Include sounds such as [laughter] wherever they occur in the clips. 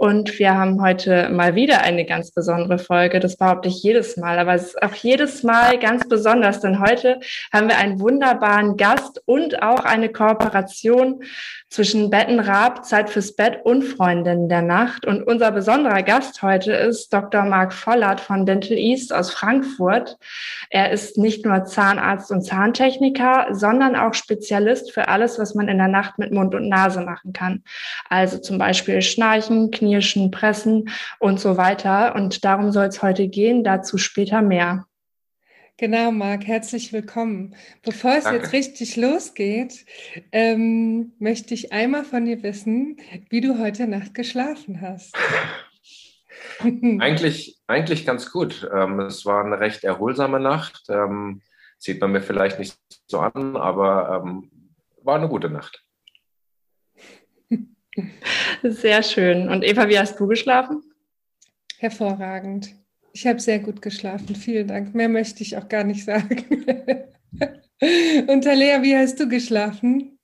Und wir haben heute mal wieder eine ganz besondere Folge. Das behaupte ich jedes Mal, aber es ist auch jedes Mal ganz besonders, denn heute haben wir einen wunderbaren Gast und auch eine Kooperation zwischen Bettenrab, Zeit fürs Bett und Freundinnen der Nacht. Und unser besonderer Gast heute ist Dr. Marc Vollert von Dental East aus Frankfurt. Er ist nicht nur Zahnarzt und Zahntechniker, sondern auch Spezialist für alles, was man in der Nacht mit Mund und Nase machen kann. Also zum Beispiel Schnarchen, Knie Knirschen, Pressen und so weiter. Und darum soll es heute gehen, dazu später mehr. Genau, Marc, herzlich willkommen. Bevor es Danke. jetzt richtig losgeht, ähm, möchte ich einmal von dir wissen, wie du heute Nacht geschlafen hast. [laughs] eigentlich, eigentlich ganz gut. Ähm, es war eine recht erholsame Nacht. Ähm, sieht man mir vielleicht nicht so an, aber ähm, war eine gute Nacht. Sehr schön. Und Eva, wie hast du geschlafen? Hervorragend. Ich habe sehr gut geschlafen. Vielen Dank. Mehr möchte ich auch gar nicht sagen. [laughs] Und Talea, wie hast du geschlafen?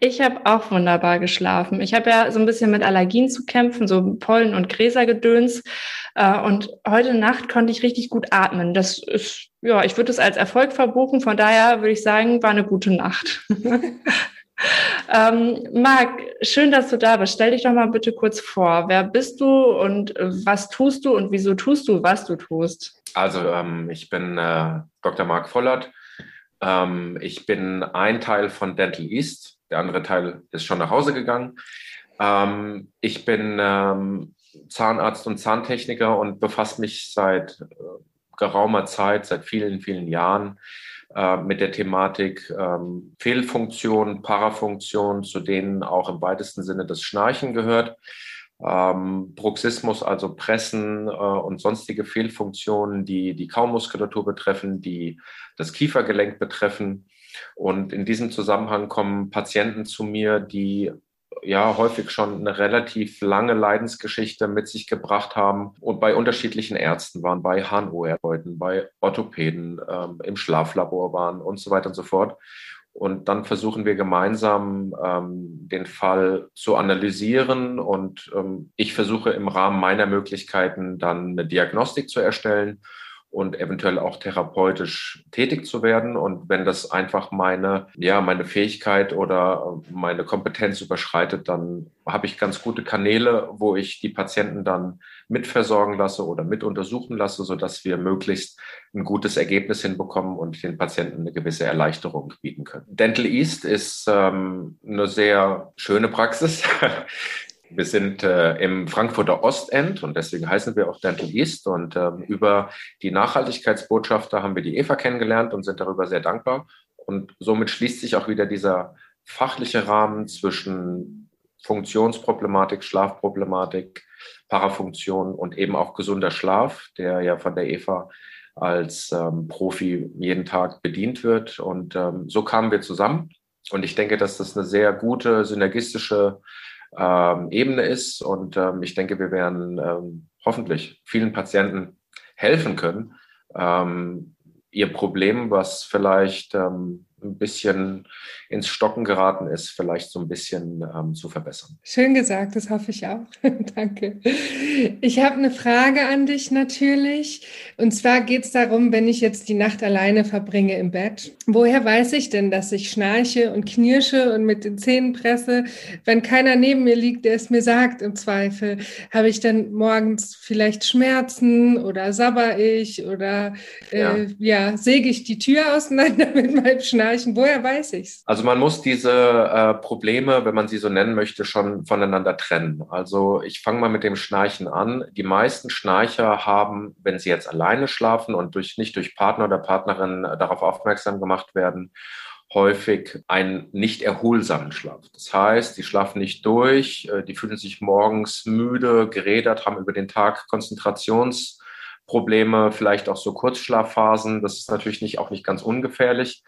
Ich habe auch wunderbar geschlafen. Ich habe ja so ein bisschen mit Allergien zu kämpfen, so Pollen- und Gräsergedöns. Äh, und heute Nacht konnte ich richtig gut atmen. Das ist, ja, ich würde es als Erfolg verbuchen. Von daher würde ich sagen, war eine gute Nacht. [laughs] Ähm, Marc, schön, dass du da bist. Stell dich doch mal bitte kurz vor. Wer bist du und was tust du und wieso tust du, was du tust? Also, ähm, ich bin äh, Dr. Marc Vollert. Ähm, ich bin ein Teil von Dental East. Der andere Teil ist schon nach Hause gegangen. Ähm, ich bin ähm, Zahnarzt und Zahntechniker und befasse mich seit äh, geraumer Zeit, seit vielen, vielen Jahren äh, mit der Thematik ähm, Fehlfunktion, Parafunktion, zu denen auch im weitesten Sinne das Schnarchen gehört. Ähm, Bruxismus, also Pressen äh, und sonstige Fehlfunktionen, die die Kaumuskulatur betreffen, die das Kiefergelenk betreffen. Und in diesem Zusammenhang kommen Patienten zu mir, die ja häufig schon eine relativ lange Leidensgeschichte mit sich gebracht haben und bei unterschiedlichen Ärzten waren, bei HNO-Therapeuten, bei Orthopäden, ähm, im Schlaflabor waren und so weiter und so fort. Und dann versuchen wir gemeinsam ähm, den Fall zu analysieren und ähm, ich versuche im Rahmen meiner Möglichkeiten dann eine Diagnostik zu erstellen und eventuell auch therapeutisch tätig zu werden. Und wenn das einfach meine, ja, meine Fähigkeit oder meine Kompetenz überschreitet, dann habe ich ganz gute Kanäle, wo ich die Patienten dann mitversorgen lasse oder mit untersuchen lasse, sodass wir möglichst ein gutes Ergebnis hinbekommen und den Patienten eine gewisse Erleichterung bieten können. Dental East ist ähm, eine sehr schöne Praxis. [laughs] Wir sind äh, im Frankfurter Ostend und deswegen heißen wir auch Dental East. Und ähm, über die Nachhaltigkeitsbotschafter haben wir die Eva kennengelernt und sind darüber sehr dankbar. Und somit schließt sich auch wieder dieser fachliche Rahmen zwischen Funktionsproblematik, Schlafproblematik, Parafunktion und eben auch gesunder Schlaf, der ja von der Eva als ähm, Profi jeden Tag bedient wird. Und ähm, so kamen wir zusammen. Und ich denke, dass das eine sehr gute, synergistische ähm, Ebene ist. Und ähm, ich denke, wir werden ähm, hoffentlich vielen Patienten helfen können, ähm, ihr Problem, was vielleicht ähm, ein bisschen ins Stocken geraten ist, vielleicht so ein bisschen ähm, zu verbessern. Schön gesagt, das hoffe ich auch. [laughs] Danke. Ich habe eine Frage an dich natürlich. Und zwar geht es darum, wenn ich jetzt die Nacht alleine verbringe im Bett, woher weiß ich denn, dass ich schnarche und knirsche und mit den Zähnen presse, wenn keiner neben mir liegt, der es mir sagt im Zweifel? Habe ich dann morgens vielleicht Schmerzen oder sabber ich oder äh, ja. ja säge ich die Tür auseinander [laughs] mit meinem Schnarchen? Schnarchen? Woher weiß ich's? Also man muss diese äh, Probleme, wenn man sie so nennen möchte, schon voneinander trennen. Also ich fange mal mit dem Schnarchen an. Die meisten Schnarcher haben, wenn sie jetzt alleine schlafen und durch, nicht durch Partner oder Partnerin darauf aufmerksam gemacht werden, häufig einen nicht erholsamen Schlaf. Das heißt, die schlafen nicht durch, äh, die fühlen sich morgens müde, gerädert, haben über den Tag Konzentrations Probleme, vielleicht auch so Kurzschlafphasen. Das ist natürlich nicht, auch nicht ganz ungefährlich.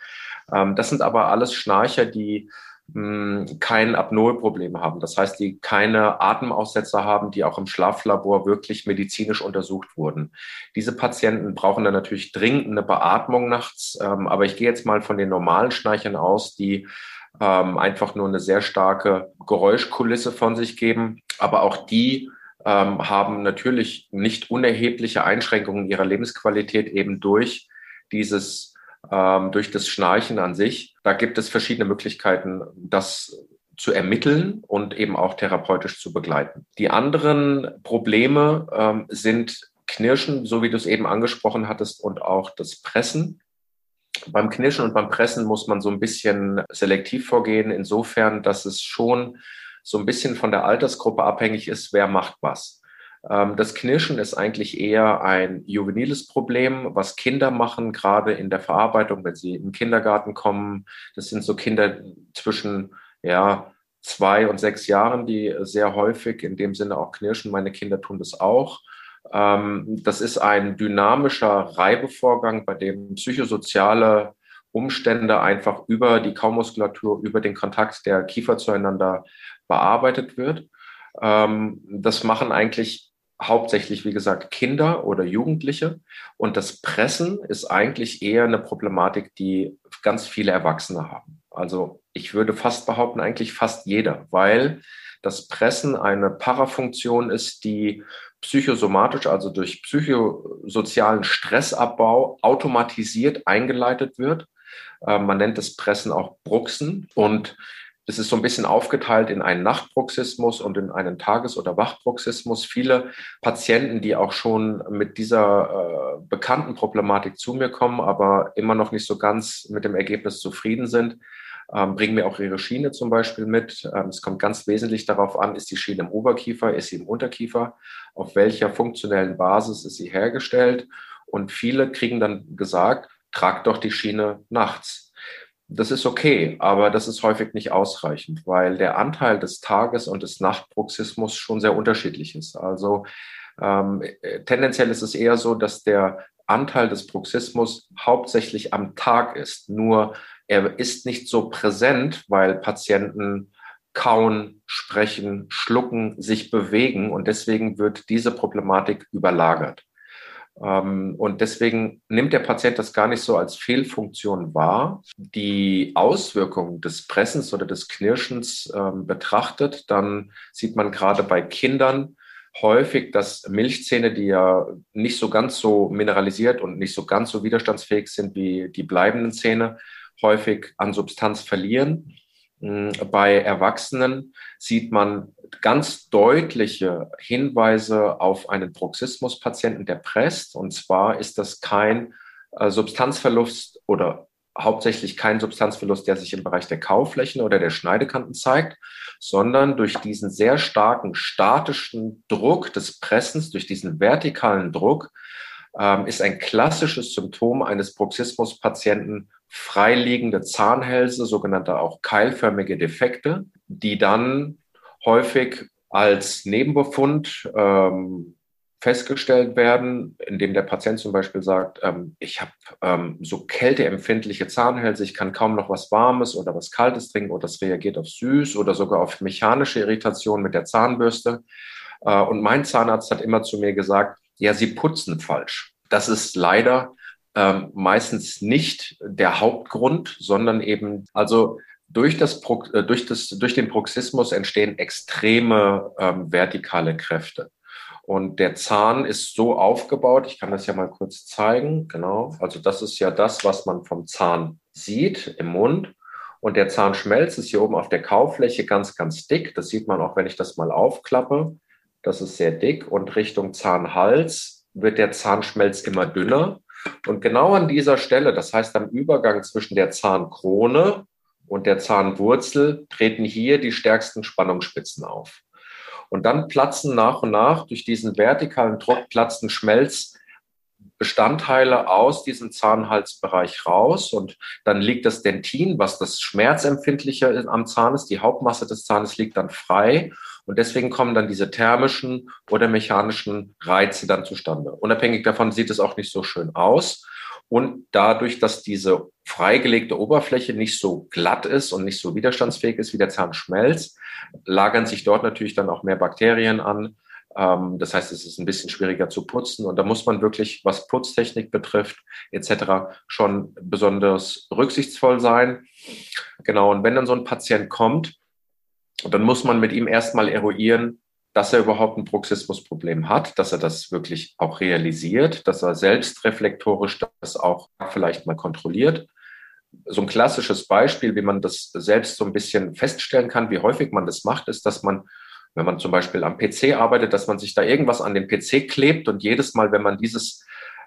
Ähm, das sind aber alles Schnarcher, die kein Apnoe-Problem haben. Das heißt, die keine Atemaussetzer haben, die auch im Schlaflabor wirklich medizinisch untersucht wurden. Diese Patienten brauchen dann natürlich dringend eine Beatmung nachts. Ähm, aber ich gehe jetzt mal von den normalen Schnarchern aus, die ähm, einfach nur eine sehr starke Geräuschkulisse von sich geben. Aber auch die ähm, haben natürlich nicht unerhebliche Einschränkungen ihrer Lebensqualität eben durch dieses ähm, durch das Schnarchen an sich. Da gibt es verschiedene Möglichkeiten, das zu ermitteln und eben auch therapeutisch zu begleiten. Die anderen Probleme ähm, sind Knirschen, so wie du es eben angesprochen hattest, und auch das Pressen. Beim Knirschen und beim Pressen muss man so ein bisschen selektiv vorgehen, insofern, dass es schon so ein bisschen von der Altersgruppe abhängig ist, wer macht was. Ähm, das Knirschen ist eigentlich eher ein juveniles Problem, was Kinder machen, gerade in der Verarbeitung, wenn sie in den Kindergarten kommen. Das sind so Kinder zwischen, ja, zwei und sechs Jahren, die sehr häufig in dem Sinne auch knirschen. Meine Kinder tun das auch. Ähm, das ist ein dynamischer Reibevorgang, bei dem psychosoziale Umstände einfach über die Kaumuskulatur, über den Kontakt der Kiefer zueinander bearbeitet wird. Ähm, das machen eigentlich hauptsächlich, wie gesagt, Kinder oder Jugendliche. Und das Pressen ist eigentlich eher eine Problematik, die ganz viele Erwachsene haben. Also ich würde fast behaupten, eigentlich fast jeder, weil das Pressen eine Parafunktion ist, die psychosomatisch, also durch psychosozialen Stressabbau automatisiert eingeleitet wird. Äh, man nennt das Pressen auch Bruxen. Und es ist so ein bisschen aufgeteilt in einen Nachtbruxismus und in einen Tages- oder Wachbruxismus. Viele Patienten, die auch schon mit dieser äh, bekannten Problematik zu mir kommen, aber immer noch nicht so ganz mit dem Ergebnis zufrieden sind, ähm, bringen mir auch ihre Schiene zum Beispiel mit. Ähm, es kommt ganz wesentlich darauf an, ist die Schiene im Oberkiefer, ist sie im Unterkiefer, auf welcher funktionellen Basis ist sie hergestellt. Und viele kriegen dann gesagt, trag doch die Schiene nachts das ist okay, aber das ist häufig nicht ausreichend, weil der Anteil des Tages- und des Nachtbruxismus schon sehr unterschiedlich ist. Also ähm, äh, tendenziell ist es eher so, dass der Anteil des Bruxismus hauptsächlich am Tag ist. Nur er ist nicht so präsent, weil Patienten kauen, sprechen, schlucken, sich bewegen und deswegen wird diese Problematik überlagert. Ähm, und deswegen nimmt der Patient das gar nicht so als Fehlfunktion wahr. Die Auswirkungen des Pressens oder des Knirschens ähm, betrachtet, dann sieht man gerade bei Kindern häufig, dass Milchzähne, die ja nicht so ganz so mineralisiert und nicht so ganz so widerstandsfähig sind wie die bleibenden Zähne, häufig an Substanz verlieren. Hm, bei Erwachsenen sieht man ganz deutliche Hinweise auf einen Bruxismus-Patienten, der presst. Und zwar ist das kein äh, Substanzverlust oder hauptsächlich kein Substanzverlust, der sich im Bereich der Kauflächen oder der Schneidekanten zeigt, sondern durch diesen sehr starken statischen Druck des Pressens, durch diesen vertikalen Druck, ähm, ist ein klassisches Symptom eines Bruxismus-Patienten freiliegende Zahnhälse, sogenannte auch keilförmige Defekte, die dann häufig als Nebenbefund ähm, festgestellt werden, indem der Patient zum Beispiel sagt, ähm, ich habe ähm, so kälteempfindliche Zahnhälse, ich kann kaum noch was Warmes oder was Kaltes trinken oder das reagiert auf süß oder sogar auf mechanische Irritation mit der Zahnbürste. Äh, und mein Zahnarzt hat immer zu mir gesagt, ja, Sie putzen falsch. Das ist leider ähm, meistens nicht der Hauptgrund, sondern eben, also durch, das, äh, durch, das, durch den Bruxismus entstehen extreme ähm, vertikale Kräfte. Und der Zahn ist so aufgebaut, ich kann das ja mal kurz zeigen, genau. Also das ist ja das, was man vom Zahn sieht im Mund. Und der Zahnschmelz ist hier oben auf der Kaufläche ganz, ganz dick. Das sieht man auch, wenn ich das mal aufklappe. Das ist sehr dick. Und Richtung Zahnhals wird der Zahnschmelz immer dünner. Und genau an dieser Stelle, das heißt am Übergang zwischen der Zahnkrone und der Zahnwurzel, treten hier die stärksten Spannungsspitzen auf. Und dann platzen nach und nach durch diesen vertikalen Druck platzen Schmelz Bestandteile aus diesem Zahnhalsbereich raus und dann liegt das Dentin, was das Schmerzempfindliche am Zahn ist, die Hauptmasse des Zahnes liegt dann frei und deswegen kommen dann diese thermischen oder mechanischen Reize dann zustande. Unabhängig davon sieht es auch nicht so schön aus. Und dadurch, dass diese freigelegte Oberfläche nicht so glatt ist und nicht so widerstandsfähig ist wie der Zahnschmelz, lagern sich dort natürlich dann auch mehr Bakterien an. Ähm, das heißt, es ist ein bisschen schwieriger zu putzen. Und da muss man wirklich, was Putztechnik betrifft, etc., schon besonders rücksichtsvoll sein. Genau. Und wenn dann so ein Patient kommt, dann muss man mit ihm erstmal eruieren, dass er überhaupt ein Bruxismusproblem hat, dass er das wirklich auch realisiert, dass er selbstreflektorisch das auch vielleicht mal kontrolliert. So ein klassisches Beispiel, wie man das selbst so ein bisschen feststellen kann, wie häufig man das macht, ist, dass man, wenn man zum Beispiel am PC arbeitet, dass man sich da irgendwas an den PC klebt und jedes Mal, wenn man dieses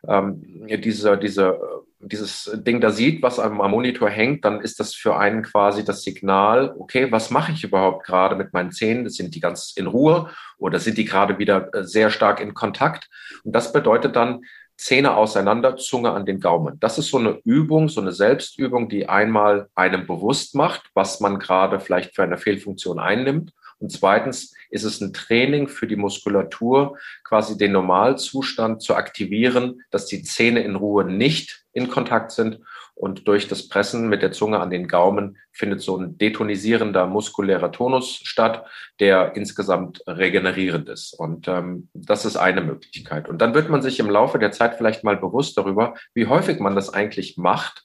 ähm, diese, diese, dieses Ding da sieht, was am, am Monitor hängt, dann ist das für einen quasi das Signal, okay, was mache ich überhaupt gerade mit meinen Zähnen? Sind die ganz in Ruhe oder sind die gerade wieder äh, sehr stark in Kontakt? Und das bedeutet dann, Zähne auseinander, Zunge an den Gaumen. Das ist so eine Übung, so eine Selbstübung, die einmal einem bewusst macht, was man gerade vielleicht für eine Fehlfunktion einnimmt und zweitens ist es ein Training für die Muskulatur, quasi den Normalzustand zu aktivieren, dass die Zähne in Ruhe nicht in Kontakt sind. Und durch das Pressen mit der Zunge an den Gaumen findet so ein detonisierender muskulärer Tonus statt, der insgesamt regenerierend ist. Und ähm, das ist eine Möglichkeit. Und dann wird man sich im Laufe der Zeit vielleicht mal bewusst darüber, wie häufig man das eigentlich macht.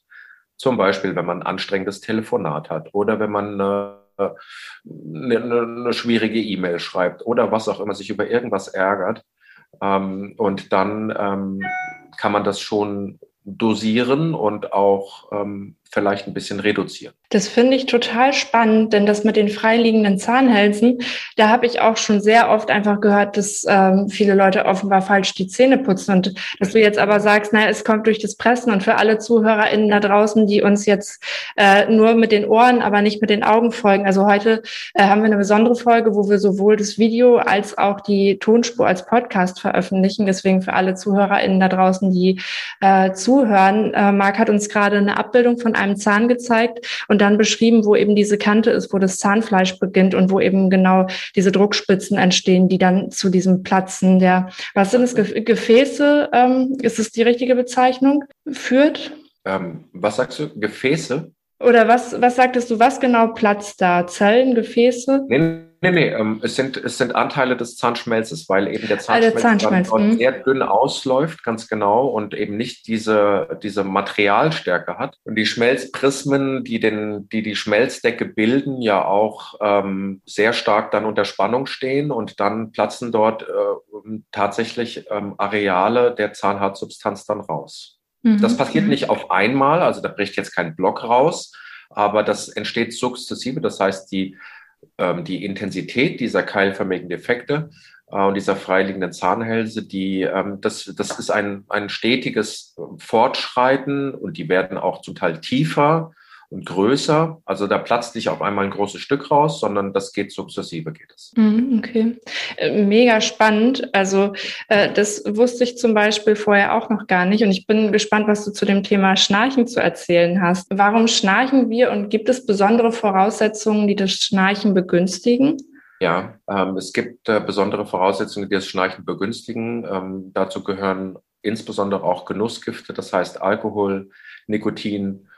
Zum Beispiel, wenn man ein anstrengendes Telefonat hat oder wenn man äh, eine, eine schwierige E-Mail schreibt oder was auch immer, sich über irgendwas ärgert. Ähm, und dann ähm, kann man das schon dosieren und auch ähm, vielleicht ein bisschen reduzieren. Das finde ich total spannend, denn das mit den freiliegenden Zahnhälsen, da habe ich auch schon sehr oft einfach gehört, dass ähm, viele Leute offenbar falsch die Zähne putzen und dass du jetzt aber sagst, naja, es kommt durch das Pressen und für alle ZuhörerInnen da draußen, die uns jetzt äh, nur mit den Ohren, aber nicht mit den Augen folgen. Also heute äh, haben wir eine besondere Folge, wo wir sowohl das Video als auch die Tonspur als Podcast veröffentlichen. Deswegen für alle ZuhörerInnen da draußen, die äh, zuhören. Äh, Marc hat uns gerade eine Abbildung von einem Zahn gezeigt und dann beschrieben, wo eben diese Kante ist, wo das Zahnfleisch beginnt und wo eben genau diese Druckspitzen entstehen, die dann zu diesem Platzen der, was sind es, Gefäße, ähm, ist es die richtige Bezeichnung, führt? Ähm, was sagst du? Gefäße? Oder was, was sagtest du, was genau platzt da? Zellen, Gefäße? Nee, Nee, nee, ähm, es, sind, es sind Anteile des Zahnschmelzes, weil eben der Zahnschmelz, ah, der Zahnschmelz mhm. sehr dünn ausläuft, ganz genau, und eben nicht diese, diese Materialstärke hat. Und die Schmelzprismen, die den, die, die Schmelzdecke bilden, ja auch ähm, sehr stark dann unter Spannung stehen und dann platzen dort äh, tatsächlich ähm, Areale der Zahnhartsubstanz dann raus. Mhm. Das passiert mhm. nicht auf einmal, also da bricht jetzt kein Block raus, aber das entsteht sukzessive. Das heißt, die ähm, die Intensität dieser keilförmigen Defekte äh, und dieser freiliegenden Zahnhälse, die, ähm, das, das ist ein, ein stetiges Fortschreiten und die werden auch zum Teil tiefer und größer. Also da platzt nicht auf einmal ein großes Stück raus, sondern das geht sukzessive, geht es. Mhm, okay, äh, mega spannend. Also äh, das wusste ich zum Beispiel vorher auch noch gar nicht und ich bin gespannt, was du zu dem Thema Schnarchen zu erzählen hast. Warum schnarchen wir und gibt es besondere Voraussetzungen, die das Schnarchen begünstigen? Ja, ähm, es gibt äh, besondere Voraussetzungen, die das Schnarchen begünstigen. Ähm, dazu gehören insbesondere auch Genussgifte, das heißt Alkohol, Nikotin,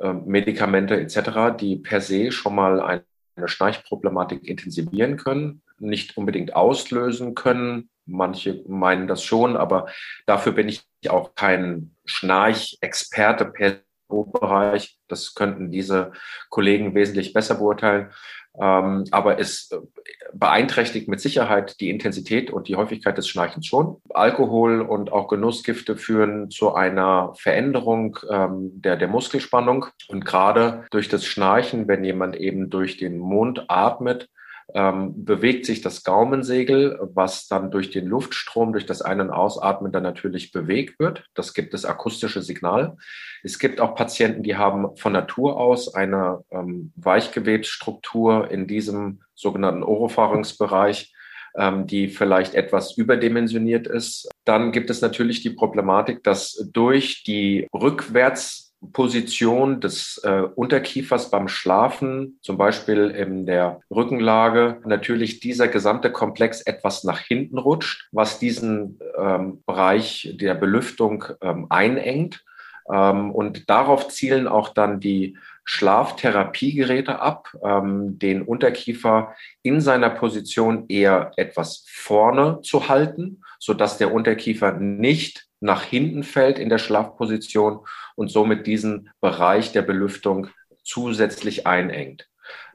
Medikamente etc., die per se schon mal eine Schnarchproblematik intensivieren können, nicht unbedingt auslösen können. Manche meinen das schon, aber dafür bin ich auch kein Schnarchexperte per Bereich. Das könnten diese Kollegen wesentlich besser beurteilen. Ähm, aber es äh, beeinträchtigt mit Sicherheit die Intensität und die Häufigkeit des Schnarchens schon. Alkohol und auch Genussgifte führen zu einer Veränderung ähm, der, der Muskelspannung. Und gerade durch das Schnarchen, wenn jemand eben durch den Mund atmet, ähm, bewegt sich das Gaumensegel, was dann durch den Luftstrom, durch das Ein- und Ausatmen dann natürlich bewegt wird. Das gibt das akustische Signal. Es gibt auch Patienten, die haben von Natur aus eine ähm, Weichgewebsstruktur in diesem sogenannten Oropharynxbereich. ähm, die vielleicht etwas überdimensioniert ist. Dann gibt es natürlich die Problematik, dass durch die rückwärts Position des äh, Unterkiefers beim Schlafen, zum Beispiel in der Rückenlage, natürlich dieser gesamte Komplex etwas nach hinten rutscht, was diesen ähm, Bereich der Belüftung ähm, einengt. Ähm, und darauf zielen auch dann die Schlaftherapiegeräte ab, ähm, den Unterkiefer in seiner Position eher etwas vorne zu halten, so dass der Unterkiefer nicht nach hinten fällt in der Schlafposition und somit diesen Bereich der Belüftung zusätzlich einengt.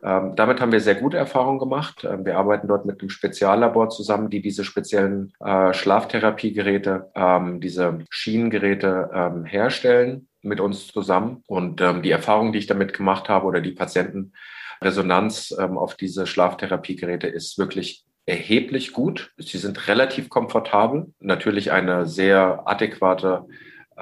Ähm, damit haben wir sehr gute Erfahrungen gemacht. Ähm, wir arbeiten dort mit einem Speziallabor zusammen, die diese speziellen äh, Schlaftherapiegeräte, ähm, diese Schienengeräte ähm, herstellen mit uns zusammen. Und ähm, die Erfahrung, die ich damit gemacht habe oder die Patientenresonanz ähm, auf diese Schlaftherapiegeräte ist wirklich erheblich gut. Sie sind relativ komfortabel. Natürlich eine sehr adäquate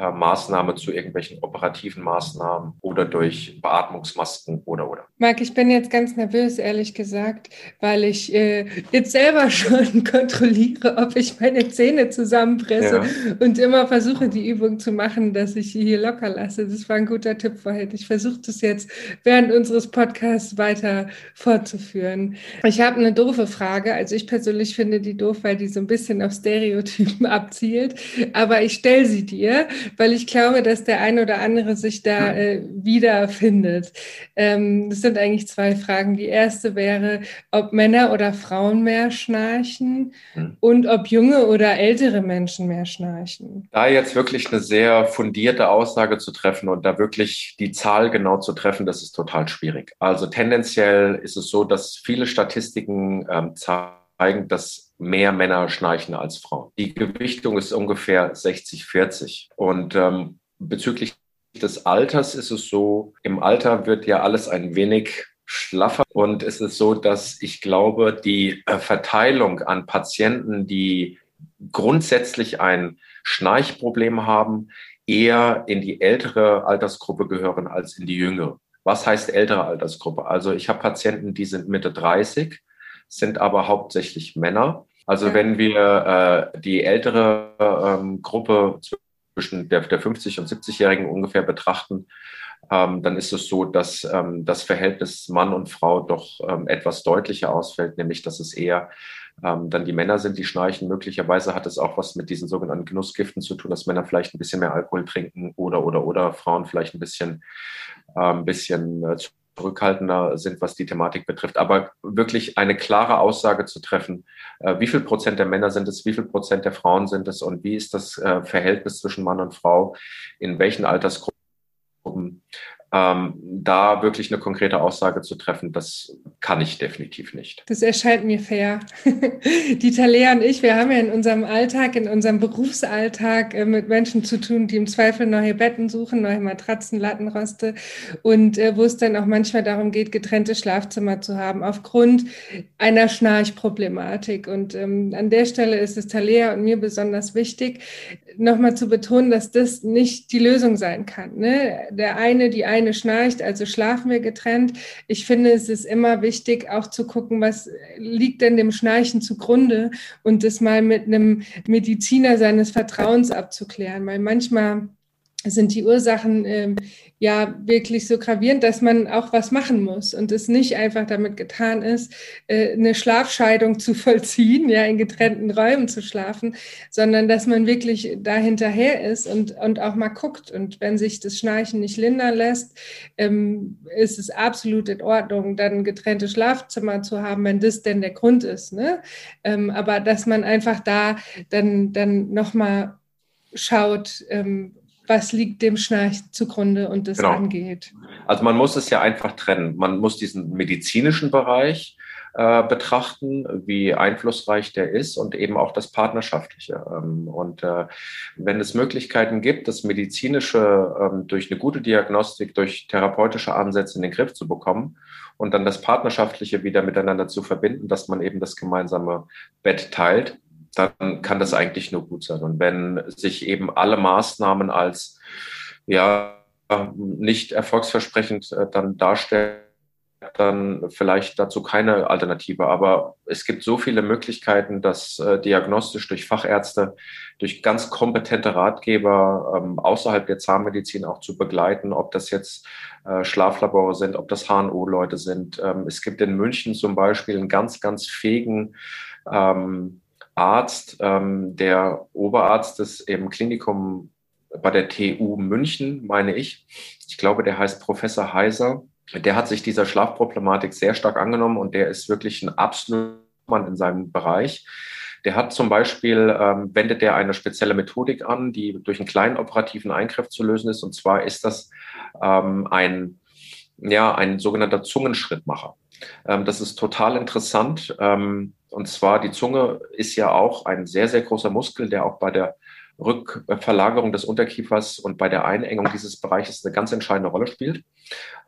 äh, Maßnahme zu irgendwelchen operativen Maßnahmen oder durch Beatmungsmasken oder oder. Marc, ich bin jetzt ganz nervös, ehrlich gesagt, weil ich äh, jetzt selber [laughs] schon kontrolliere, ob ich meine Zähne zusammenpresse ja. und immer versuche, die Übung zu machen, dass ich sie hier locker lasse. Das war ein guter Tipp vorhin. Ich versuche das jetzt während unseres Podcasts weiter fortzuführen. Ich habe eine doofe Frage. Also ich persönlich finde die doof, weil die so ein bisschen auf Stereotypen [laughs] abzielt. Aber ich stelle sie dir weil ich glaube, dass der eine oder andere sich da äh, wiederfindet. Ähm, das sind eigentlich zwei Fragen. Die erste wäre, ob Männer oder Frauen mehr schnarchen hm. und ob junge oder ältere Menschen mehr schnarchen. Da jetzt wirklich eine sehr fundierte Aussage zu treffen und da wirklich die Zahl genau zu treffen, das ist total schwierig. Also tendenziell ist es so, dass viele Statistiken ähm, zeigen, dass mehr Männer schnarchen als Frauen. Die Gewichtung ist ungefähr 60-40. Und ähm, bezüglich des Alters ist es so, im Alter wird ja alles ein wenig schlaffer und es ist so, dass ich glaube, die äh, Verteilung an Patienten, die grundsätzlich ein Schnarchproblem haben, eher in die ältere Altersgruppe gehören als in die jüngere. Was heißt ältere Altersgruppe? Also ich habe Patienten, die sind Mitte 30, sind aber hauptsächlich Männer also wenn wir äh, die ältere ähm, Gruppe zwischen der, der 50 und 70-Jährigen ungefähr betrachten, ähm, dann ist es so, dass ähm, das Verhältnis Mann und Frau doch ähm, etwas deutlicher ausfällt, nämlich dass es eher ähm, dann die Männer sind, die schnarchen. Möglicherweise hat es auch was mit diesen sogenannten Genussgiften zu tun, dass Männer vielleicht ein bisschen mehr Alkohol trinken oder oder oder Frauen vielleicht ein bisschen, äh, ein bisschen äh, zurückhaltender sind, was die Thematik betrifft. Aber wirklich eine klare Aussage zu treffen, äh, wie viel Prozent der Männer sind es, wie viel Prozent der Frauen sind es und wie ist das äh, Verhältnis zwischen Mann und Frau, in welchen Altersgruppen, ähm, da wirklich eine konkrete Aussage zu treffen, das kann ich definitiv nicht. Das erscheint mir fair. [laughs] Die Talea und ich, wir haben ja in unserem Alltag, in unserem Berufsalltag äh, mit Menschen zu tun, die im Zweifel neue Betten suchen, neue Matratzen, Lattenroste und äh, wo es dann auch manchmal darum geht, getrennte Schlafzimmer zu haben, aufgrund einer Schnarchproblematik. Und ähm, an der Stelle ist es Talea und mir besonders wichtig, nochmal zu betonen, dass das nicht die Lösung sein kann. Ne? Der eine, die eine schnarcht, also schlafen wir getrennt. Ich finde, es ist immer wichtig, auch zu gucken, was liegt denn dem Schnarchen zugrunde und das mal mit einem Mediziner seines Vertrauens abzuklären, weil manchmal sind die Ursachen äh, ja wirklich so gravierend, dass man auch was machen muss und es nicht einfach damit getan ist, äh, eine Schlafscheidung zu [laughs] vollziehen, ja, in getrennten Räumen zu schlafen, sondern dass man wirklich da hinterher ist und, und auch mal guckt. Und wenn sich das Schnarchen nicht lindern lässt, ähm, ist es absolut in Ordnung, dann getrennte Schlafzimmer zu haben, wenn das denn der Grund ist. Ne? Ähm, aber dass man einfach da dann, dann nochmal schaut, ähm, was liegt dem Schnarchen zugrunde und das genau. angeht. Also man muss es ja einfach trennen. Man muss diesen medizinischen Bereich äh, betrachten, wie einflussreich der ist und eben auch das Partnerschaftliche. Ähm, und äh, wenn es Möglichkeiten gibt, das Medizinische ähm, durch eine gute Diagnostik, durch therapeutische Ansätze in den Griff zu bekommen und dann das Partnerschaftliche wieder miteinander zu verbinden, dass man eben das gemeinsame Bett teilt, dann kann das eigentlich nur gut sein. Und wenn sich eben alle Maßnahmen als ja nicht erfolgsversprechend äh, dann darstellen, dann vielleicht dazu keine Alternative. Aber es gibt so viele Möglichkeiten, das äh, diagnostisch durch Fachärzte, durch ganz kompetente Ratgeber ähm, außerhalb der Zahnmedizin auch zu begleiten, ob das jetzt äh, Schlaflabore sind, ob das HNO-Leute sind. Ähm, es gibt in München zum Beispiel einen ganz, ganz fähigen ähm, Arzt, ähm, der Oberarzt des im Klinikum bei der TU München, meine ich. Ich glaube, der heißt Professor Heiser der hat sich dieser Schlafproblematik sehr stark angenommen und der ist wirklich ein absoluter Mann in seinem Bereich. Der hat zum Beispiel, ähm, wendet der eine spezielle Methodik an, die durch einen kleinen operativen Eingriff zu lösen ist. Und zwar ist das ähm, ein, ja, ein sogenannter Zungenschrittmacher. Ähm, das ist total interessant. Ähm, und zwar die Zunge ist ja auch ein sehr, sehr großer Muskel, der auch bei der Rückverlagerung des Unterkiefers und bei der Einengung dieses Bereiches eine ganz entscheidende Rolle spielt.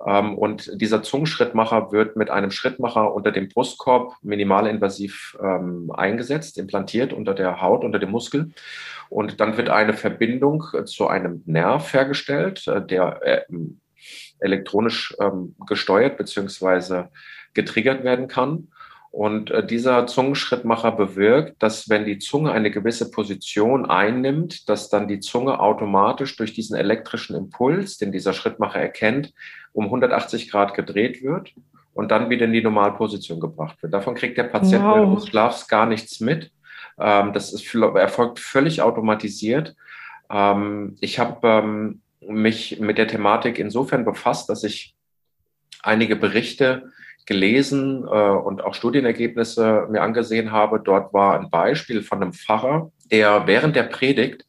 Ähm, und dieser Zungenschrittmacher wird mit einem Schrittmacher unter dem Brustkorb minimalinvasiv ähm, eingesetzt, implantiert unter der Haut, unter dem Muskel. Und dann wird eine Verbindung zu einem Nerv hergestellt, äh, der äh, elektronisch ähm, gesteuert bzw. getriggert werden kann. Und äh, dieser Zungenschrittmacher bewirkt, dass wenn die Zunge eine gewisse Position einnimmt, dass dann die Zunge automatisch durch diesen elektrischen Impuls, den dieser Schrittmacher erkennt, um 180 Grad gedreht wird und dann wieder in die Normalposition gebracht wird. Davon kriegt der Patient wow. während des Schlafs gar nichts mit. Ähm, das ist, erfolgt völlig automatisiert. Ähm, ich habe ähm, mich mit der Thematik insofern befasst, dass ich einige Berichte gelesen äh, und auch Studienergebnisse mir angesehen habe. Dort war ein Beispiel von einem Pfarrer, der während der Predigt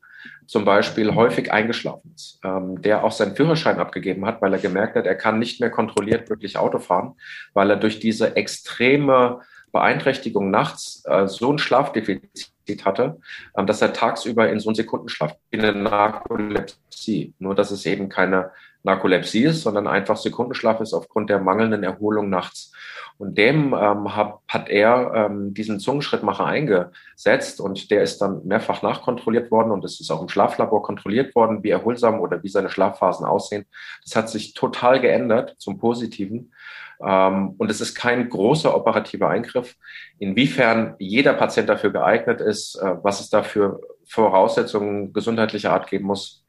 zum Beispiel häufig eingeschlafen ist, ähm, der auch seinen Führerschein abgegeben hat, weil er gemerkt hat, er kann nicht mehr kontrolliert wirklich Auto fahren, weil er durch diese extreme Beeinträchtigung nachts äh, so ein Schlafdefizit hatte, ähm, dass er tagsüber in so einen Sekundenschlaf, in eine Narkolepsie, nur dass es eben keine Narkolepsie ist, sondern einfach Sekundenschlaf ist aufgrund der mangelnden Erholung nachts. Und dem ähm, hab, hat er ähm, diesen Zungenschrittmacher eingesetzt und der ist dann mehrfach nachkontrolliert worden und es ist auch im Schlaflabor kontrolliert worden, wie erholsam oder wie seine Schlafphasen aussehen. Das hat sich total geändert zum Positiven. Ähm, und es ist kein großer operativer Eingriff. Inwiefern jeder Patient dafür geeignet ist, äh, was es dafür Voraussetzungen gesundheitlicher Art geben muss,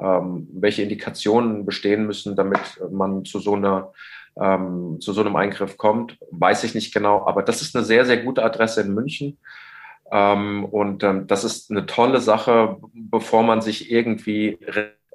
ähm, welche Indikationen bestehen müssen, damit man zu so einer ähm, zu so einem Eingriff kommt, weiß ich nicht genau. Aber das ist eine sehr, sehr gute Adresse in München. Ähm, und ähm, das ist eine tolle Sache, bevor man sich irgendwie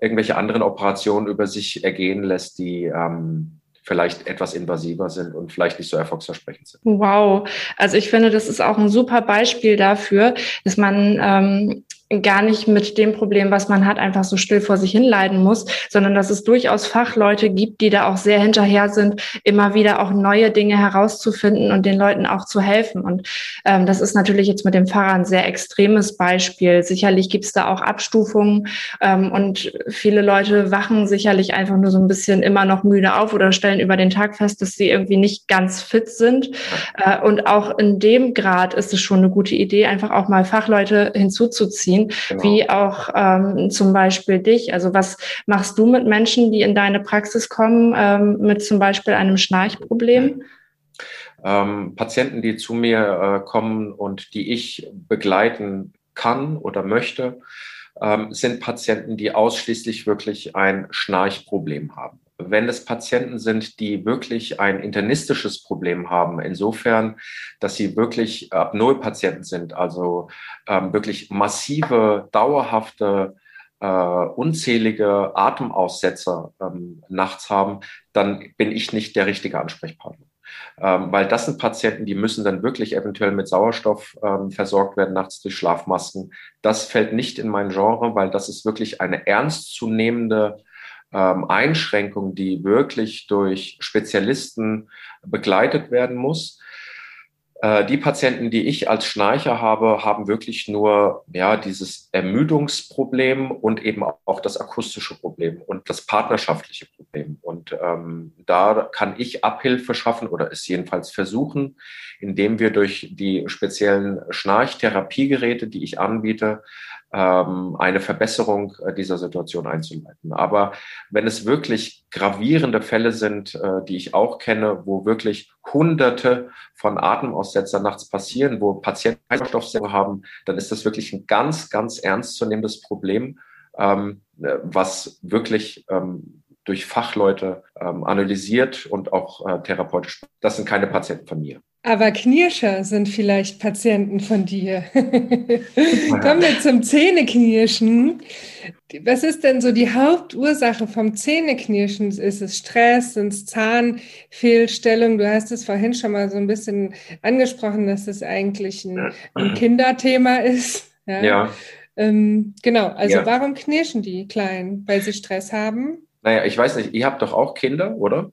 irgendwelche anderen Operationen über sich ergehen lässt, die ähm, vielleicht etwas invasiver sind und vielleicht nicht so erfolgsversprechend sind. Wow, also ich finde, das ist auch ein super Beispiel dafür, dass man ähm, gar nicht mit dem Problem, was man hat, einfach so still vor sich hinleiden muss, sondern dass es durchaus Fachleute gibt, die da auch sehr hinterher sind, immer wieder auch neue Dinge herauszufinden und den Leuten auch zu helfen. Und ähm, das ist natürlich jetzt mit dem Fahrer ein sehr extremes Beispiel. Sicherlich gibt es da auch Abstufungen ähm, und viele Leute wachen sicherlich einfach nur so ein bisschen immer noch müde auf oder stellen über den Tag fest, dass sie irgendwie nicht ganz fit sind. Äh, und auch in dem Grad ist es schon eine gute Idee, einfach auch mal Fachleute hinzuzuziehen genau. wie auch ähm, zum Beispiel dich. Also was machst du mit Menschen, die in deine Praxis kommen, ähm, mit zum Beispiel einem Schnarchproblem? Ähm, Patienten, die zu mir äh, kommen und die ich begleiten kann oder möchte, ähm, sind Patienten, die ausschließlich wirklich ein Schnarchproblem haben wenn es Patienten sind, die wirklich ein internistisches Problem haben, insofern, dass sie wirklich Apnoe-Patienten sind, also ähm, wirklich massive, dauerhafte, äh, unzählige Atemaussetzer ähm, nachts haben, dann bin ich nicht der richtige Ansprechpartner. Ähm, weil das sind Patienten, die müssen dann wirklich eventuell mit Sauerstoff ähm, versorgt werden, nachts durch Schlafmasken. Das fällt nicht in mein Genre, weil das ist wirklich eine ernstzunehmende ähm, Einschränkung, die wirklich durch Spezialisten begleitet werden muss. Äh, die Patienten, die ich als Schnarcher habe, haben wirklich nur ja dieses Ermüdungsproblem und eben auch das akustische Problem und das partnerschaftliche Problem. Und ähm, da kann ich Abhilfe schaffen oder es jedenfalls versuchen, indem wir durch die speziellen Schnarchtherapiegeräte, die ich anbiete, ähm, eine Verbesserung äh, dieser Situation einzuleiten. Aber wenn es wirklich gravierende Fälle sind, äh, die ich auch kenne, wo wirklich Hunderte von Atemaussetzer nachts passieren, wo Patienten Sauerstoffsäure haben, dann ist das wirklich ein ganz, ganz ernstzunehmendes Problem, ähm, äh, was wirklich ähm, durch Fachleute ähm, analysiert und auch äh, therapeutisch. Das sind keine Patienten von mir. Aber Knirscher sind vielleicht Patienten von dir. Kommen wir zum Zähneknirschen. Was ist denn so die Hauptursache vom Zähneknirschen? Ist es Stress? Sind es Zahnfehlstellungen? Du hast es vorhin schon mal so ein bisschen angesprochen, dass es eigentlich ein, ein Kinderthema ist. Ja. ja. Ähm, genau, also ja. warum knirschen die Kleinen? Weil sie Stress haben? Naja, ich weiß nicht, ihr habt doch auch Kinder, oder?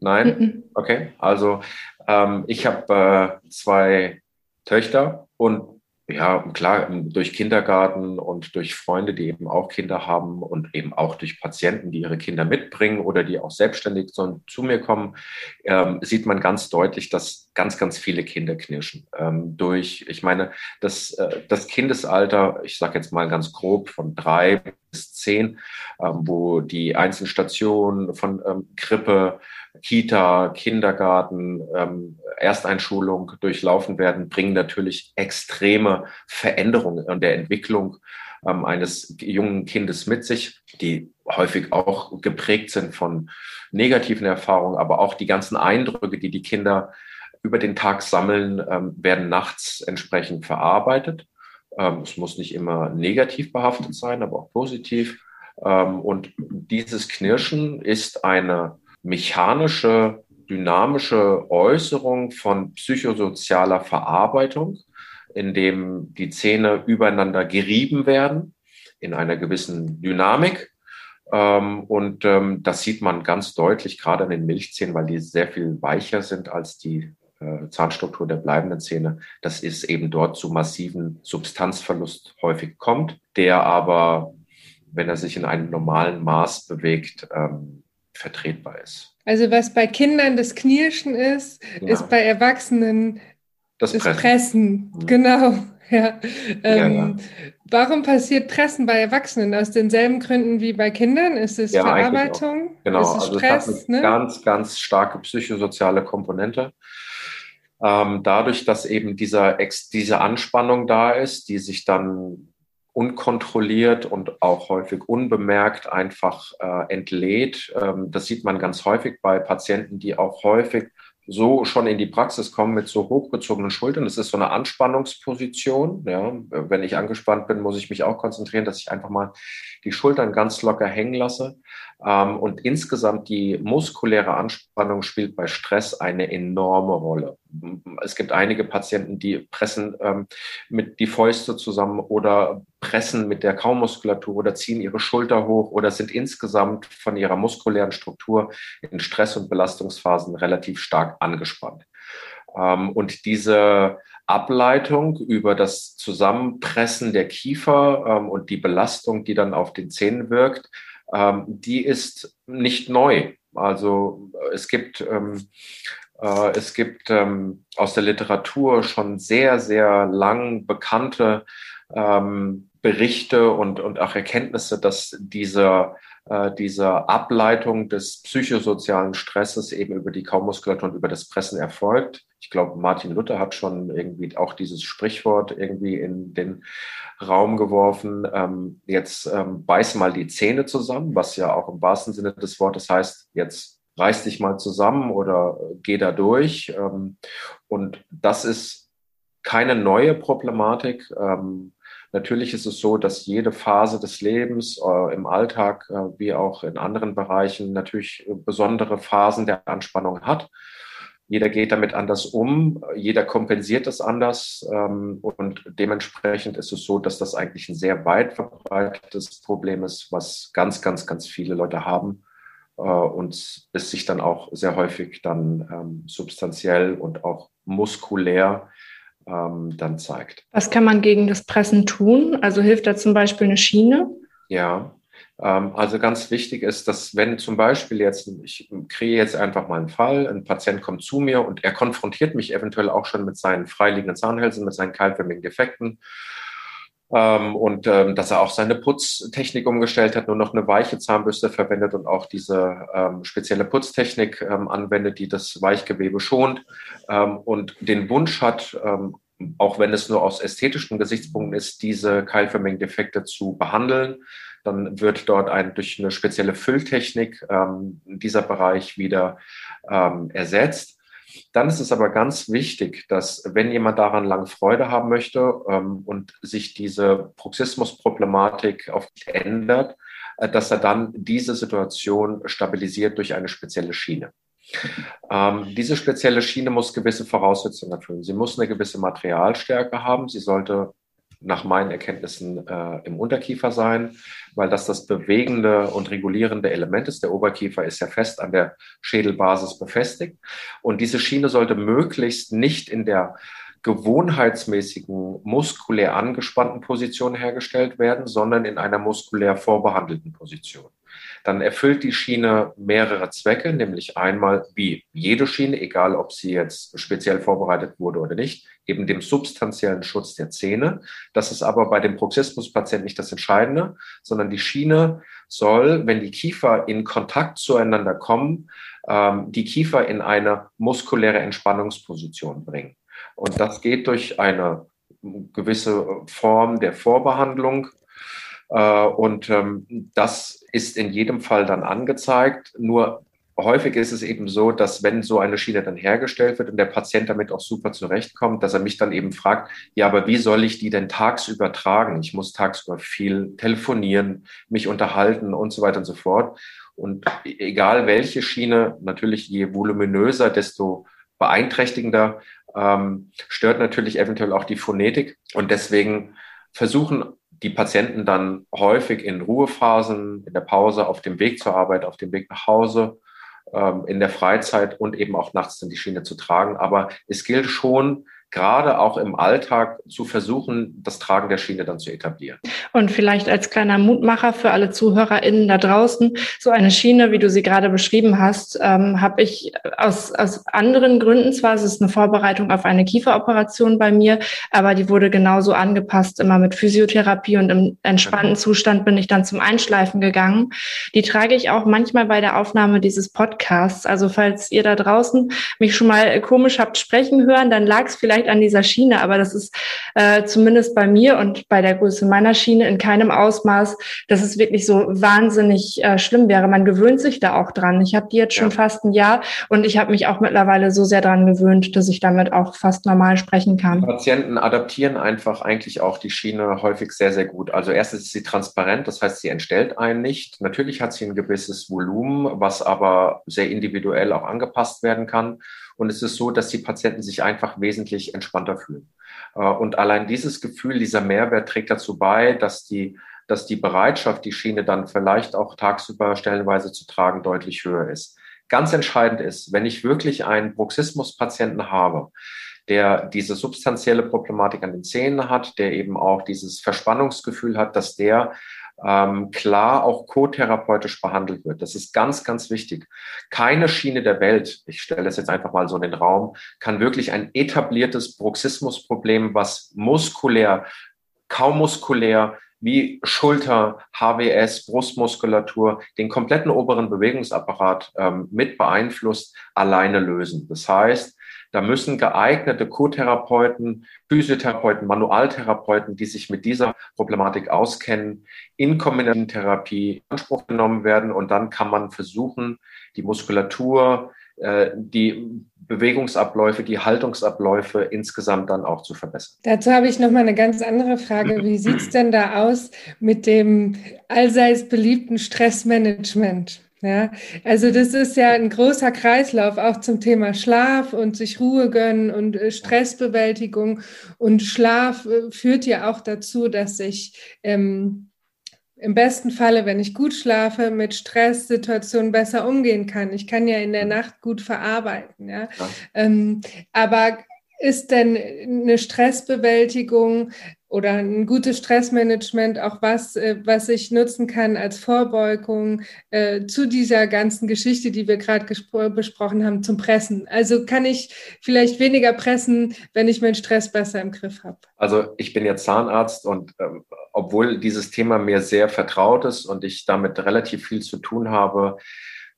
Nein? Okay, also ähm, ich habe äh, zwei Töchter und ja, klar, durch Kindergarten und durch Freunde, die eben auch Kinder haben und eben auch durch Patienten, die ihre Kinder mitbringen oder die auch selbstständig zu mir kommen, ähm, sieht man ganz deutlich, dass ganz, ganz viele Kinder knirschen. Ähm, durch, ich meine, das, äh, das Kindesalter, ich sage jetzt mal ganz grob, von drei bis zehn, ähm, wo die einzelnen Stationen von ähm, Krippe, Kita, Kindergarten, ähm, Ersteinschulung durchlaufen werden, bringen natürlich extreme Veränderungen in der Entwicklung ähm, eines jungen Kindes mit sich, die häufig auch geprägt sind von negativen Erfahrungen, aber auch die ganzen Eindrücke, die die Kinder über den Tag sammeln, ähm, werden nachts entsprechend verarbeitet. Ähm, es muss nicht immer negativ behaftet sein, aber auch positiv. Ähm, und dieses Knirschen ist eine mechanische, dynamische Äußerung von psychosozialer Verarbeitung, in dem die Zähne übereinander gerieben werden in einer gewissen Dynamik. Ähm, und ähm, das sieht man ganz deutlich, gerade an den Milchzähnen, weil die sehr viel weicher sind als die Zahnstruktur der bleibenden Zähne, dass es eben dort zu massiven Substanzverlust häufig kommt, der aber, wenn er sich in einem normalen Maß bewegt, ähm, vertretbar ist. Also was bei Kindern das Knirschen ist, ja. ist bei Erwachsenen das, das Pressen. Pressen. Mhm. Genau. [laughs] Ja. Ähm, ja, ja. Warum passiert Pressen bei Erwachsenen? Aus denselben Gründen wie bei Kindern? Ist es ja, Verarbeitung? Genau, ist es also Stress? Es hat eine ne? ganz, ganz starke psychosoziale Komponente. Ähm, dadurch, dass eben dieser, diese Anspannung da ist, die sich dann unkontrolliert und auch häufig unbemerkt einfach äh, entlädt. Ähm, das sieht man ganz häufig bei Patienten, die auch häufig so schon in die Praxis kommen mit so hochgezogenen Schultern. Das ist so eine Anspannungsposition. Ja. Wenn ich angespannt bin, muss ich mich auch konzentrieren, dass ich einfach mal die Schultern ganz locker hängen lasse. Ähm, und insgesamt die muskuläre Anspannung spielt bei Stress eine enorme Rolle. Es gibt einige Patienten, die pressen ähm, mit die Fäuste zusammen oder pressen mit der Kaumuskulatur oder ziehen ihre Schulter hoch oder sind insgesamt von ihrer muskulären Struktur in Stress- und Belastungsphasen relativ stark angespannt. Ähm, und diese Ableitung über das Zusammenpressen der Kiefer und die Belastung, die dann auf den Zähnen wirkt, ähm, die ist nicht neu. Also es gibt, ähm, äh, es gibt ähm, aus der Literatur schon sehr, sehr lang bekannte ähm, Berichte und, und auch Erkenntnisse, dass dieser äh, diese Ableitung des psychosozialen Stresses eben über die Kaumuskulatur und über das Pressen erfolgt. Ich glaube, Martin Luther hat schon irgendwie auch dieses Sprichwort irgendwie in den Raum geworfen. Ähm, jetzt ähm, beiß mal die Zähne zusammen, was ja auch im wahrsten Sinne des Wortes heißt, jetzt reiß dich mal zusammen oder geh da durch. Ähm, und das ist keine neue Problematik. Ähm, Natürlich ist es so, dass jede Phase des Lebens äh, im Alltag äh, wie auch in anderen Bereichen natürlich besondere Phasen der Anspannung hat. Jeder geht damit anders um, jeder kompensiert es anders ähm, und dementsprechend ist es so, dass das eigentlich ein sehr weit verbreitetes Problem ist, was ganz, ganz, ganz viele Leute haben äh, und es sich dann auch sehr häufig dann ähm, substanziell und auch muskulär ähm, dann zeigt. Was kann man gegen das Pressen tun? Also hilft da zum Beispiel eine Schiene? Ja, ähm, also ganz wichtig ist, dass wenn zum Beispiel jetzt, ich kriege jetzt einfach mal einen Fall, ein Patient kommt zu mir und er konfrontiert mich eventuell auch schon mit seinen freiliegenden Zahnhälsen, mit seinen keilförmigen Defekten Ähm, und ähm, dass er auch seine Putztechnik umgestellt hat, nur noch eine weiche Zahnbürste verwendet und auch diese ähm, spezielle Putztechnik ähm, anwendet, die das Weichgewebe schont ähm, und den Wunsch hat, ähm, auch wenn es nur aus ästhetischen Gesichtspunkten ist, diese keilförmigen Defekte zu behandeln. Dann wird dort ein, durch eine spezielle Fülltechnik dieser Bereich wieder ersetzt. Dann ist es aber ganz wichtig, dass wenn jemand daran lang Freude haben möchte ähm, und sich diese Bruxismus-Problematik auf ändert, äh, dass er dann diese Situation stabilisiert durch eine spezielle Schiene. Ähm, diese spezielle Schiene muss gewisse Voraussetzungen erfüllen. Sie muss eine gewisse Materialstärke haben. Sie sollte nach meinen Erkenntnissen äh, im Unterkiefer sein, weil das das bewegende und regulierende Element ist. Der Oberkiefer ist ja fest an der Schädelbasis befestigt. Und diese Schiene sollte möglichst nicht in der gewohnheitsmäßigen muskulär angespannten Position hergestellt werden, sondern in einer muskulär vorbehandelten Position dann erfüllt die Schiene mehrere Zwecke, nämlich einmal wie jede Schiene, egal ob sie jetzt speziell vorbereitet wurde oder nicht, eben dem substanziellen Schutz der Zähne. Das ist aber bei dem Bruxismuspatienten nicht das Entscheidende, sondern die Schiene soll, wenn die Kiefer in Kontakt zueinander kommen, ähm, die Kiefer in eine muskuläre Entspannungsposition bringen. Und das geht durch eine gewisse Form der Vorbehandlung, und ähm, das ist in jedem Fall dann angezeigt. Nur häufig ist es eben so, dass wenn so eine Schiene dann hergestellt wird und der Patient damit auch super zurechtkommt, dass er mich dann eben fragt, ja, aber wie soll ich die denn tagsüber tragen? Ich muss tagsüber viel telefonieren, mich unterhalten und so weiter und so fort. Und egal welche Schiene, natürlich je voluminöser, desto beeinträchtigender, ähm, stört natürlich eventuell auch die Phonetik. Und deswegen versuchen die Patienten dann häufig in Ruhephasen, in der Pause, auf dem Weg zur Arbeit, auf dem Weg nach Hause, ähm, in der Freizeit und eben auch nachts dann die Schiene zu tragen. Aber es gilt schon, gerade auch im Alltag zu versuchen, das Tragen der Schiene dann zu etablieren. Und vielleicht als kleiner Mutmacher für alle ZuhörerInnen da draußen, so eine Schiene, wie du sie gerade beschrieben hast, ähm, habe ich aus, aus anderen Gründen zwar, es ist eine Vorbereitung auf eine Kieferoperation bei mir, aber die wurde genauso angepasst, immer mit Physiotherapie und im entspannten Zustand bin ich dann zum Einschleifen gegangen. Die trage ich auch manchmal bei der Aufnahme dieses Podcasts. Also falls ihr da draußen mich schon mal komisch habt sprechen hören, dann lag es vielleicht vielleicht an dieser Schiene, aber das ist äh, zumindest bei mir und bei der Größe meiner Schiene in keinem Ausmaß, dass es wirklich so wahnsinnig äh, schlimm wäre. Man gewöhnt sich da auch dran. Ich habe die jetzt schon ja. fast ein Jahr und ich habe mich auch mittlerweile so sehr dran gewöhnt, dass ich damit auch fast normal sprechen kann. Patienten adaptieren einfach eigentlich auch die Schiene häufig sehr, sehr gut. Also erstens ist sie transparent, das heißt, sie entstellt einen nicht. Natürlich hat sie ein gewisses Volumen, was aber sehr individuell auch angepasst werden kann. Und es ist so, dass die Patienten sich einfach wesentlich entspannter fühlen. Äh, und allein dieses Gefühl, dieser Mehrwert trägt dazu bei, dass die, dass die Bereitschaft, die Schiene dann vielleicht auch tagsüber stellenweise zu tragen, deutlich höher ist. Ganz entscheidend ist, wenn ich wirklich einen Bruxismus-Patienten habe, der diese substanzielle Problematik an den Zähnen hat, der eben auch dieses Verspannungsgefühl hat, dass der ähm, klar auch co-therapeutisch behandelt wird. Das ist ganz, ganz wichtig. Keine Schiene der Welt, ich stelle das jetzt einfach mal so in den Raum, kann wirklich ein etabliertes Bruxismusproblem, was muskulär, kaum muskulär, wie Schulter, HWS, Brustmuskulatur, den kompletten oberen Bewegungsapparat ähm, mit beeinflusst, alleine lösen. Das heißt, da müssen geeignete Co-Therapeuten, Physiotherapeuten, Manualtherapeuten, die sich mit dieser Problematik auskennen, in Kombination Therapie in Anspruch genommen werden. Und dann kann man versuchen, die Muskulatur, äh, die Bewegungsabläufe, die Haltungsabläufe insgesamt dann auch zu verbessern. Dazu habe ich noch mal eine ganz andere Frage. Wie sieht es denn da aus mit dem allseits beliebten Stressmanagement? Ja, also das ist ja ein großer Kreislauf auch zum Thema Schlaf und sich Ruhe gönnen und äh, Stressbewältigung. Und Schlaf äh, führt ja auch dazu, dass ich ähm, im besten Falle, wenn ich gut schlafe, mit Stresssituationen besser umgehen kann. Ich kann ja in der Nacht gut verarbeiten. Ja? ja. Ähm, aber ist denn eine Stressbewältigung oder ein gutes Stressmanagement auch was, äh, was ich nutzen kann als Vorbeugung äh, zu dieser ganzen Geschichte, die wir gerade besprochen haben, zum Pressen? Also kann ich vielleicht weniger pressen, wenn ich meinen Stress besser im Griff habe? Also ich bin ja Zahnarzt und ähm, obwohl dieses Thema mir sehr vertraut ist und ich damit relativ viel zu tun habe,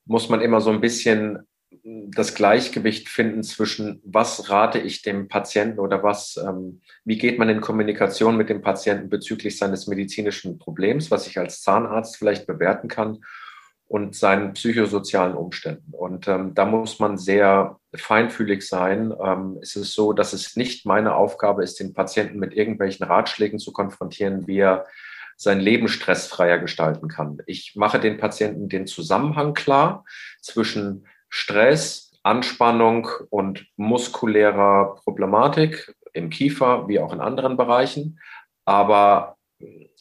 muss man immer so ein bisschen das Gleichgewicht finden zwischen, was rate ich dem Patienten oder was, ähm, wie geht man in Kommunikation mit dem Patienten bezüglich seines medizinischen Problems, was ich als Zahnarzt vielleicht bewerten kann, und seinen psychosozialen Umständen. Und ähm, da muss man sehr feinfühlig sein. Ähm, es ist so, dass es nicht meine Aufgabe ist, den Patienten mit irgendwelchen Ratschlägen zu konfrontieren, wie er sein Leben stressfreier gestalten kann. Ich mache den Patienten den Zusammenhang klar zwischen Stress, Anspannung und muskulärer Problematik im Kiefer wie auch in anderen Bereichen. Aber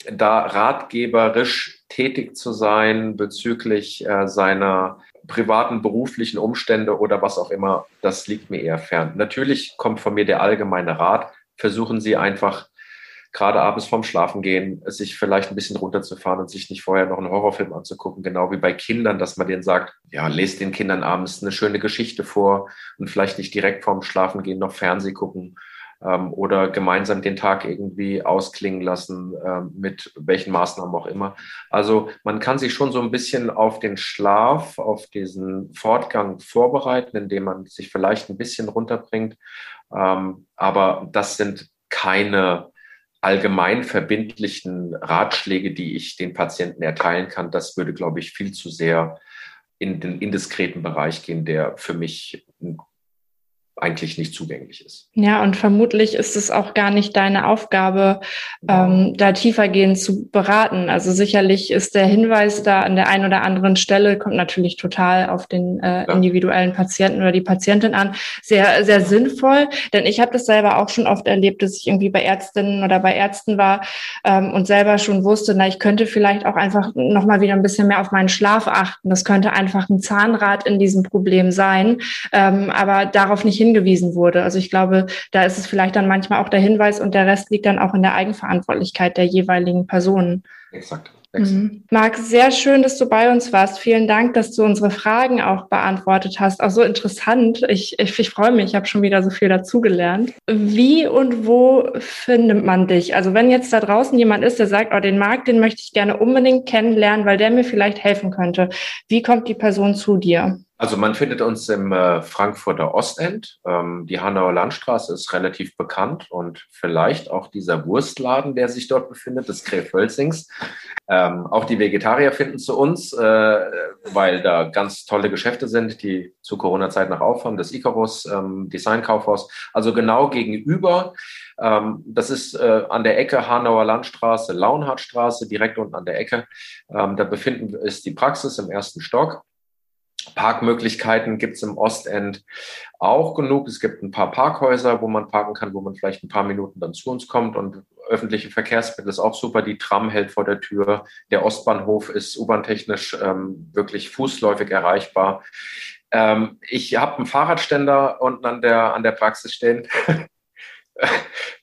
da ratgeberisch tätig zu sein bezüglich äh, seiner privaten, beruflichen Umstände oder was auch immer, das liegt mir eher fern. Natürlich kommt von mir der allgemeine Rat. Versuchen Sie einfach gerade abends vorm Schlafengehen, sich vielleicht ein bisschen runterzufahren und sich nicht vorher noch einen Horrorfilm anzugucken, genau wie bei Kindern, dass man denen sagt, ja, lest den Kindern abends eine schöne Geschichte vor und vielleicht nicht direkt vorm Schlafengehen noch Fernseh gucken ähm, oder gemeinsam den Tag irgendwie ausklingen lassen, ähm, mit welchen Maßnahmen auch immer. Also man kann sich schon so ein bisschen auf den Schlaf, auf diesen Fortgang vorbereiten, indem man sich vielleicht ein bisschen runterbringt. Ähm, aber das sind keine allgemein verbindlichen Ratschläge, die ich den Patienten erteilen kann, das würde, glaube ich, viel zu sehr in den indiskreten Bereich gehen, der für mich eigentlich nicht zugänglich ist. Ja, und vermutlich ist es auch gar nicht deine Aufgabe, ähm, da tiefergehend zu beraten. Also sicherlich ist der Hinweis da an der einen oder anderen Stelle, kommt natürlich total auf den äh, individuellen Patienten oder die Patientin an, sehr, sehr sinnvoll. Denn ich habe das selber auch schon oft erlebt, dass ich irgendwie bei Ärztinnen oder bei Ärzten war ähm, und selber schon wusste, na, ich könnte vielleicht auch einfach nochmal wieder ein bisschen mehr auf meinen Schlaf achten. Das könnte einfach ein Zahnrad in diesem Problem sein, ähm, aber darauf nicht hin hingewiesen wurde. Also ich glaube, da ist es vielleicht dann manchmal auch der Hinweis und der Rest liegt dann auch in der Eigenverantwortlichkeit der jeweiligen Personen. Exakt. Mhm. Marc, sehr schön, dass du bei uns warst. Vielen Dank, dass du unsere Fragen auch beantwortet hast. Auch so interessant. Ich, ich, ich freue mich, ich habe schon wieder so viel dazugelernt. Wie und wo findet man dich? Also wenn jetzt da draußen jemand ist, der sagt, oh, den Marc, den möchte ich gerne unbedingt kennenlernen, weil der mir vielleicht helfen könnte. Wie kommt die Person zu dir? Also man findet uns im äh, Frankfurter Ostend. Ähm, die Hanauer Landstraße ist relativ bekannt und vielleicht auch dieser Wurstladen, der sich dort befindet, des Krefölzings. Ähm, auch die Vegetarier finden zu uns, äh, weil da ganz tolle Geschäfte sind, die zu Corona-Zeit noch aufhaben. Das Icarus ähm, Design Kaufhaus, also genau gegenüber. Ähm, das ist äh, an der Ecke Hanauer Landstraße, Launhardtstraße, direkt unten an der Ecke. Ähm, da befinden ist die Praxis im ersten Stock. Parkmöglichkeiten gibt es im Ostend auch genug. Es gibt ein paar Parkhäuser, wo man parken kann, wo man vielleicht ein paar Minuten dann zu uns kommt. Und öffentliche Verkehrsmittel ist auch super. Die Tram hält vor der Tür. Der Ostbahnhof ist U-Bahn-technisch ähm, wirklich fußläufig erreichbar. Ähm, ich habe einen Fahrradständer unten an der, an der Praxis stehen. [laughs]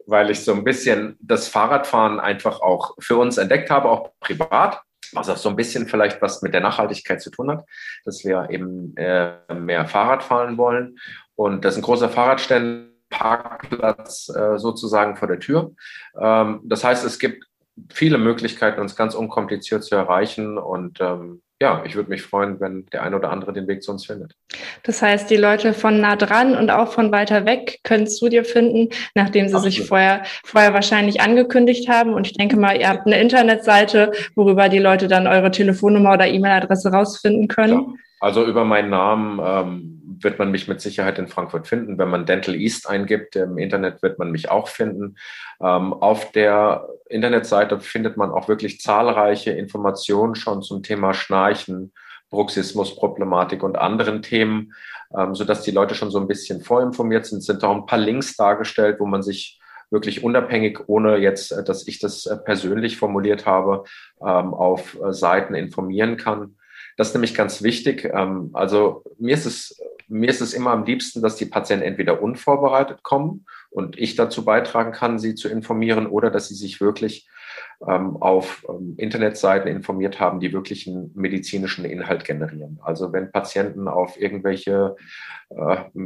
weil ich so ein bisschen das Fahrradfahren einfach auch für uns entdeckt habe, auch privat was auch so ein bisschen vielleicht was mit der Nachhaltigkeit zu tun hat, dass wir eben äh, mehr Fahrrad fahren wollen. Und das ist ein großer Fahrradständer, Parkplatz äh, sozusagen vor der Tür. Ähm, das heißt, es gibt viele Möglichkeiten, uns ganz unkompliziert zu erreichen. Und ähm, ja, ich würde mich freuen, wenn der eine oder andere den Weg zu uns findet. Das heißt, die Leute von nah dran und auch von weiter weg können zu dir finden, nachdem sie Absolut. sich vorher, vorher wahrscheinlich angekündigt haben. Und ich denke mal, ihr habt eine Internetseite, worüber die Leute dann eure Telefonnummer oder E-Mail-Adresse rausfinden können. Ja. Also über meinen Namen ähm, wird man mich mit Sicherheit in Frankfurt finden. Wenn man Dental East eingibt im Internet, wird man mich auch finden. Ähm, auf der Internetseite findet man auch wirklich zahlreiche Informationen schon zum Thema Schnarchen, Bruxismusproblematik und anderen Themen, ähm, sodass die Leute schon so ein bisschen vorinformiert sind. Es sind auch ein paar Links dargestellt, wo man sich wirklich unabhängig, ohne jetzt, äh, dass ich das äh, persönlich formuliert habe, ähm, auf äh, Seiten informieren kann. Das ist nämlich ganz wichtig. Ähm, also mir ist es mir ist es immer am liebsten, dass die Patienten entweder unvorbereitet kommen und ich dazu beitragen kann, sie zu informieren oder dass sie sich wirklich ähm, auf ähm, Internetseiten informiert haben, die wirklich einen medizinischen Inhalt generieren. Also wenn Patienten auf irgendwelche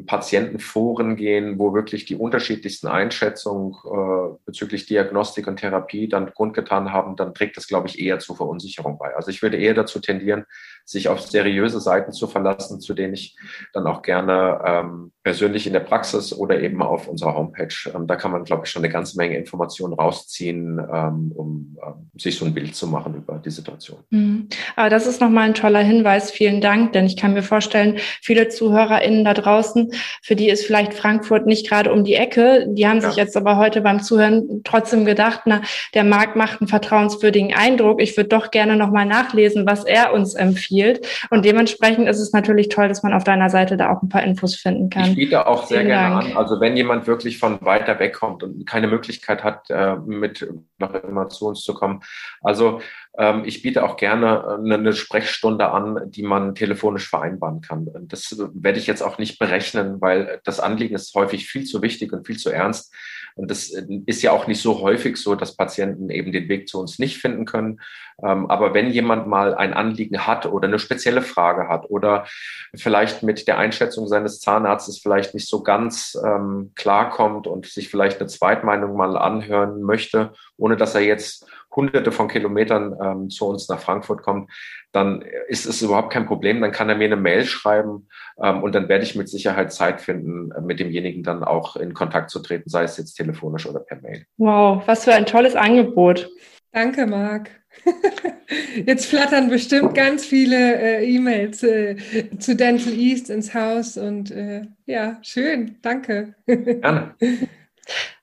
Patientenforen gehen, wo wirklich die unterschiedlichsten Einschätzungen äh, bezüglich Diagnostik und Therapie dann kundgetan haben, dann trägt das, glaube ich, eher zur Verunsicherung bei. Also ich würde eher dazu tendieren, sich auf seriöse Seiten zu verlassen, zu denen ich dann auch gerne ähm, persönlich in der Praxis oder eben auf unserer Homepage, ähm, da kann man, glaube ich, schon eine ganze Menge Informationen rausziehen, ähm, um ähm, sich so ein Bild zu machen über die Situation. Mhm. Aber das ist nochmal ein toller Hinweis. Vielen Dank, denn ich kann mir vorstellen, viele ZuhörerInnen da draußen, für die ist vielleicht Frankfurt nicht gerade um die Ecke. Die haben ja. sich jetzt aber heute beim Zuhören trotzdem gedacht, na, der Markt macht einen vertrauenswürdigen Eindruck. Ich würde doch gerne nochmal nachlesen, was er uns empfiehlt. Und dementsprechend ist es natürlich toll, dass man auf deiner Seite da auch ein paar Infos finden kann. Ich biete auch sehr Vielen gerne Dank. an. Also wenn jemand wirklich von weiter weg kommt und keine Möglichkeit hat, äh, mit noch immer zu uns zu kommen. Also ich biete auch gerne äh, eine Sprechstunde an, die man telefonisch vereinbaren kann. Das werde ich jetzt auch nicht berechnen, weil das Anliegen ist häufig viel zu wichtig und viel zu ernst. Und das äh, ist ja auch nicht so häufig so, dass Patienten eben den Weg zu uns nicht finden können. Ähm, aber wenn jemand mal ein Anliegen hat oder eine spezielle Frage hat oder vielleicht mit der Einschätzung seines Zahnarztes vielleicht nicht so ganz ähm, klarkommt und sich vielleicht eine Zweitmeinung mal anhören möchte, ohne dass er jetzt hunderte von Kilometern ähm, zu uns nach Frankfurt kommt, dann ist es überhaupt kein Problem. Dann kann er mir eine Mail schreiben ähm, und dann werde ich mit Sicherheit Zeit finden, äh, mit demjenigen dann auch in Kontakt zu treten, sei es jetzt telefonisch oder per Mail. Wow, was für ein tolles Angebot. Danke, Marc. [laughs] Jetzt flattern bestimmt ganz viele äh, E-Mails äh, zu Dental East ins Haus und äh, ja, schön, danke. Gerne. [laughs]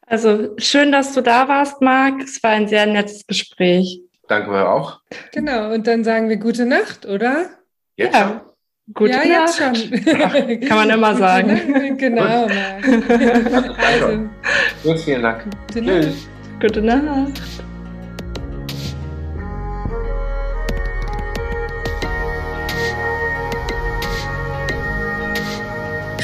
Also schön, dass du da warst, Marc. Es war ein sehr nettes Gespräch. Danke mir auch. Genau, und dann sagen wir gute Nacht, oder? Jetzt ja. Schon? Gute ja, Nacht. jetzt schon. [laughs] Kann man immer sagen. genau, Marc. [laughs] also. Gut, vielen Dank. Gute Nacht. Tschüss. Gute Nacht.